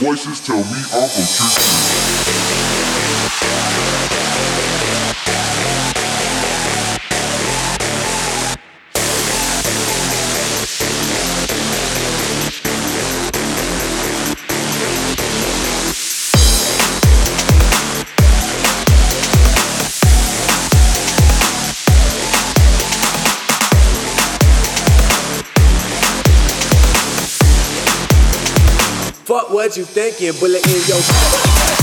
Voices tell me I'm teacher. what you thinking, bullet in your.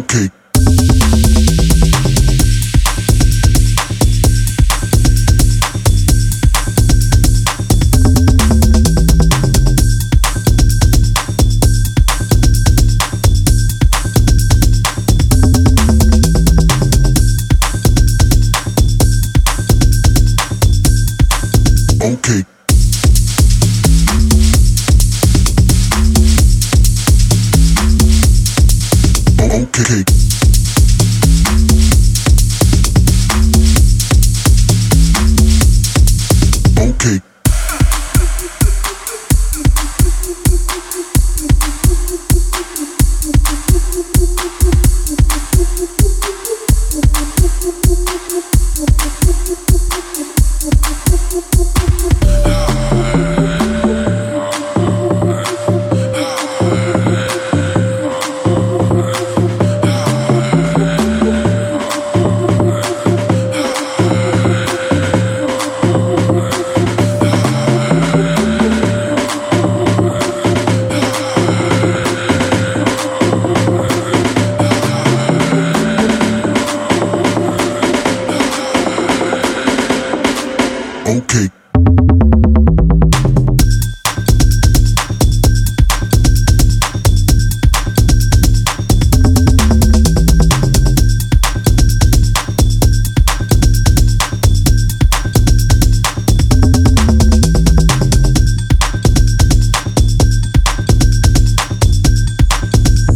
Okay.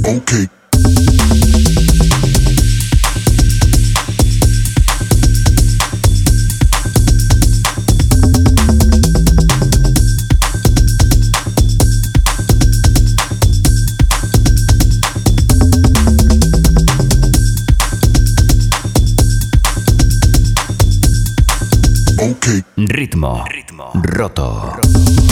Okay. Okay. Ritmo. Ritmo. Roto. Okay.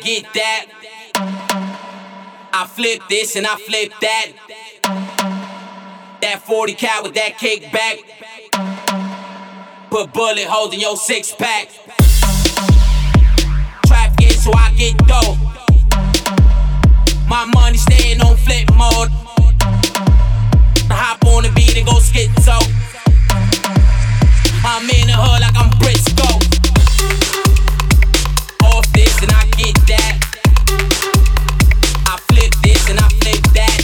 Get that. I flip this and I flip that. That 40 cal with that kickback. Put bullet holes in your six pack. Trap get so I get dough. My money staying on flip mode. I hop on the beat and go schizo. I'm in the hood like I'm Briscoe. I flip this and I flip that.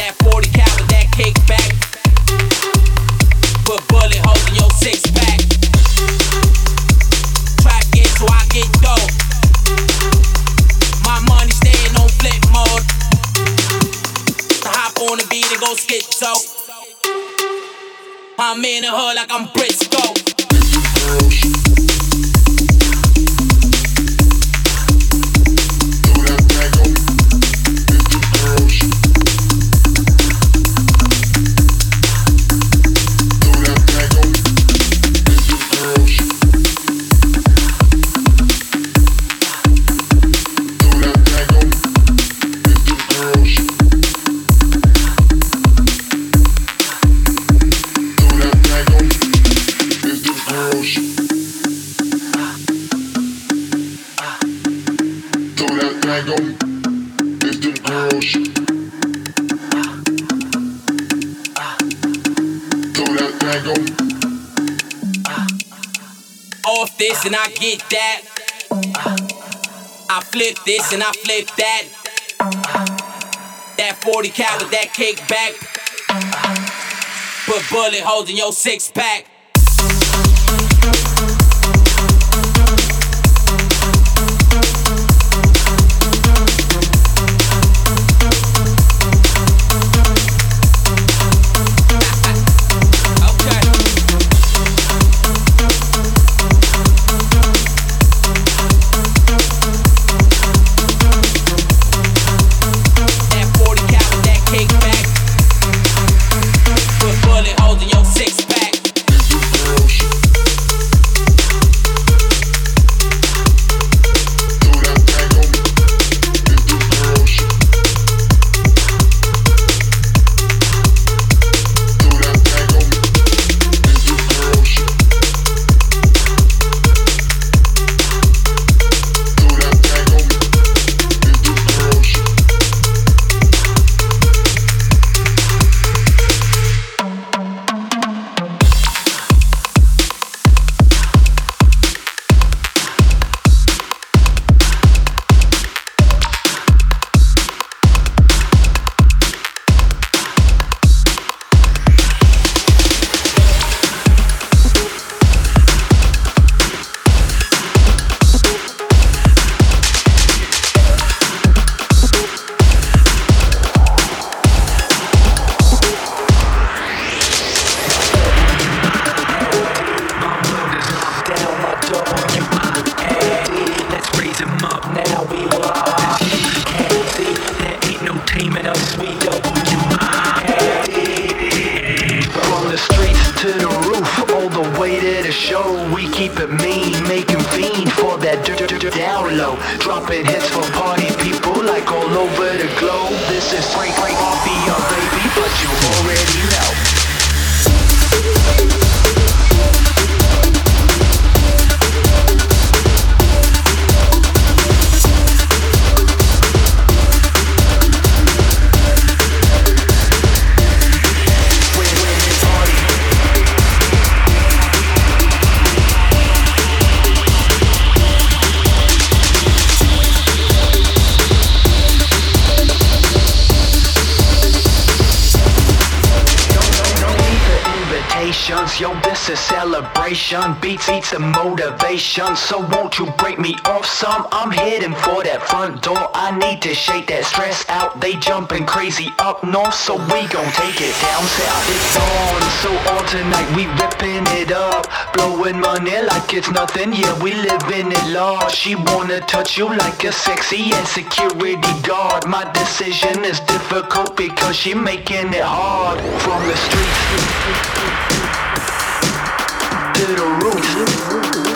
That 40 cal with that kickback. Put bullet holes in your six pack. Trap get so I get dough. My money staying on flip mode. I hop on the beat and go schizo. I'm in the hood like I'm Briscoe. I that. I flip this and I flip that. That 40 cal with that kickback. Put bullet holes in your six pack. Motivation. So won't you break me off some? I'm heading for that front door. I need to shake that stress out. They jumping crazy up north, so we gon' take it down south. It's on, so on tonight we ripping it up, blowing money like it's nothing. Yeah, we living it large. She wanna touch you like a sexy and security guard. My decision is difficult because she making it hard. From the streets to the roof.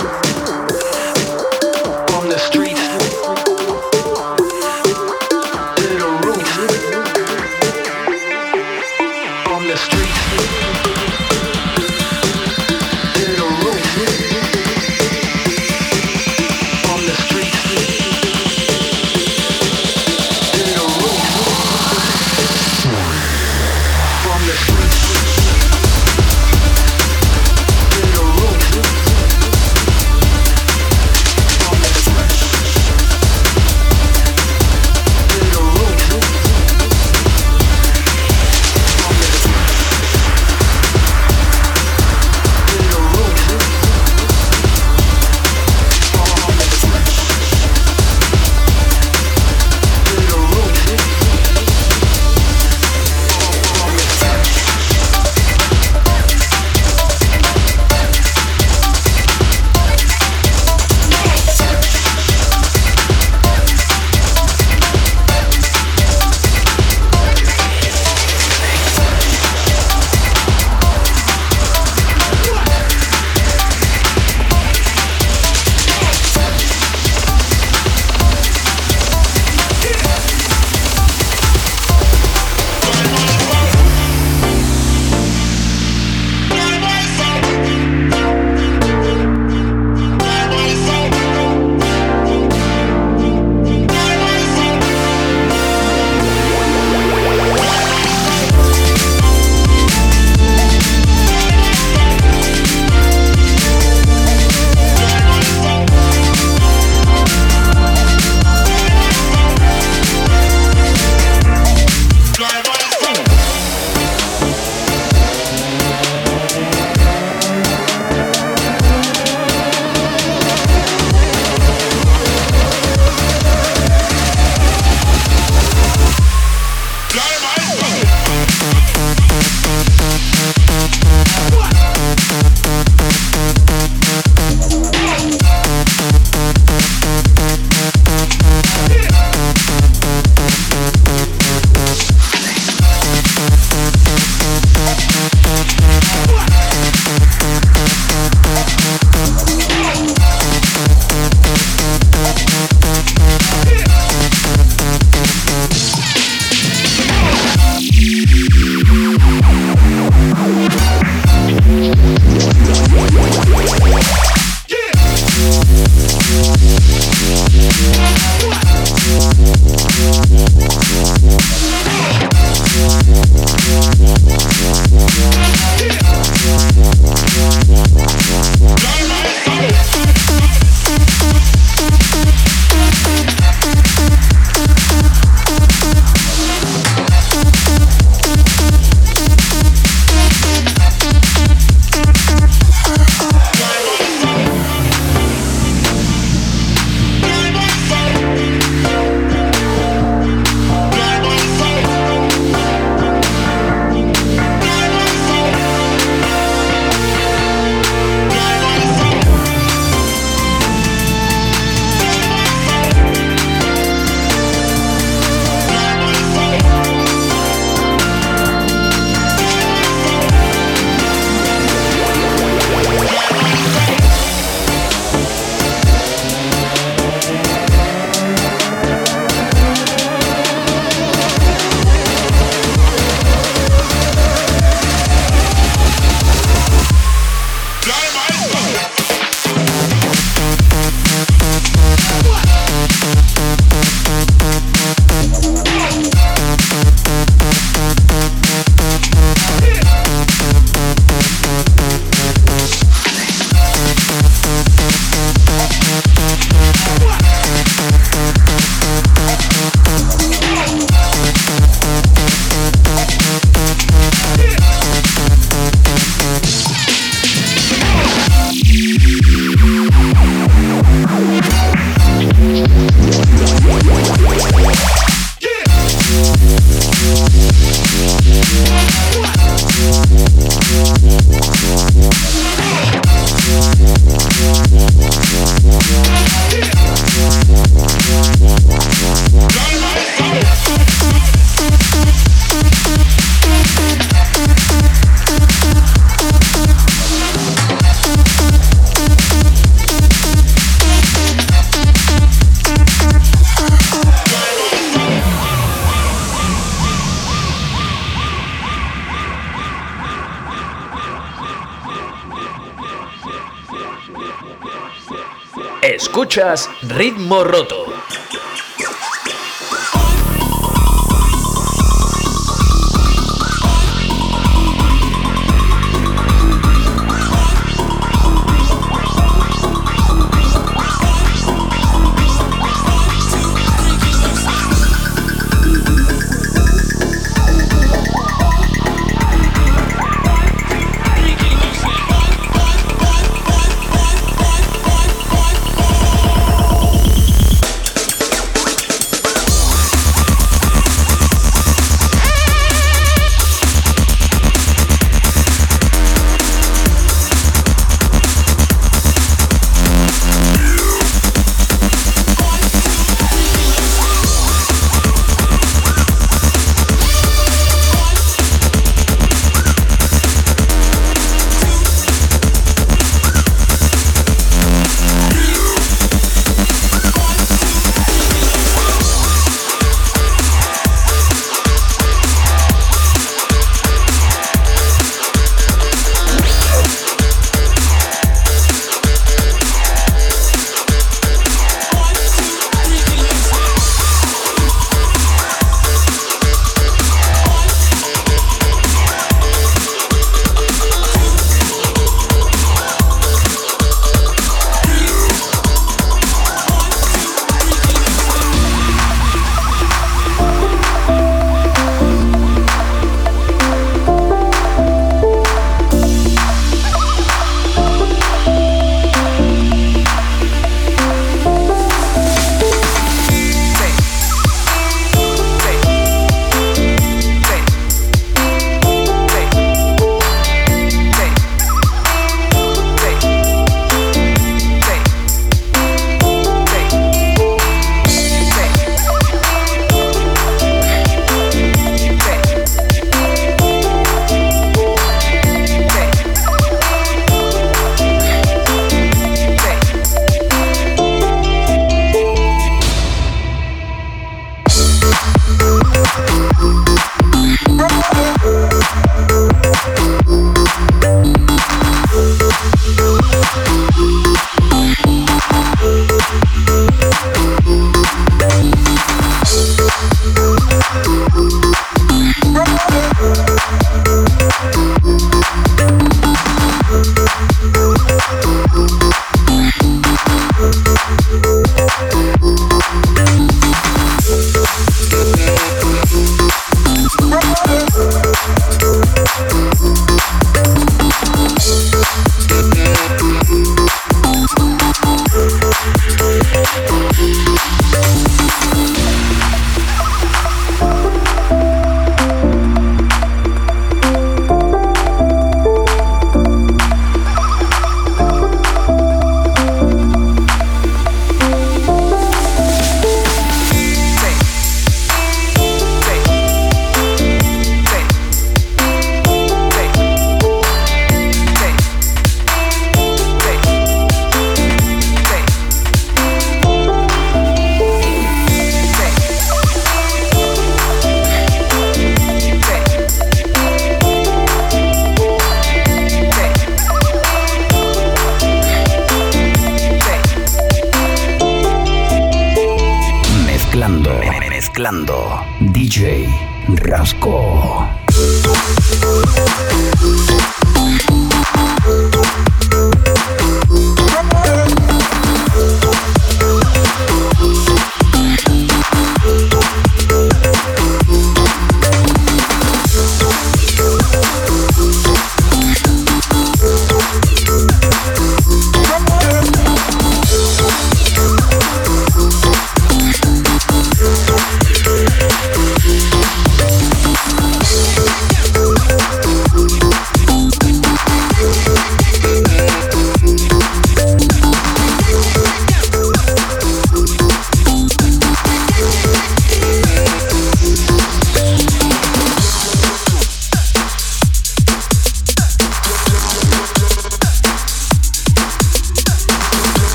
Escuchas Ritmo Roto.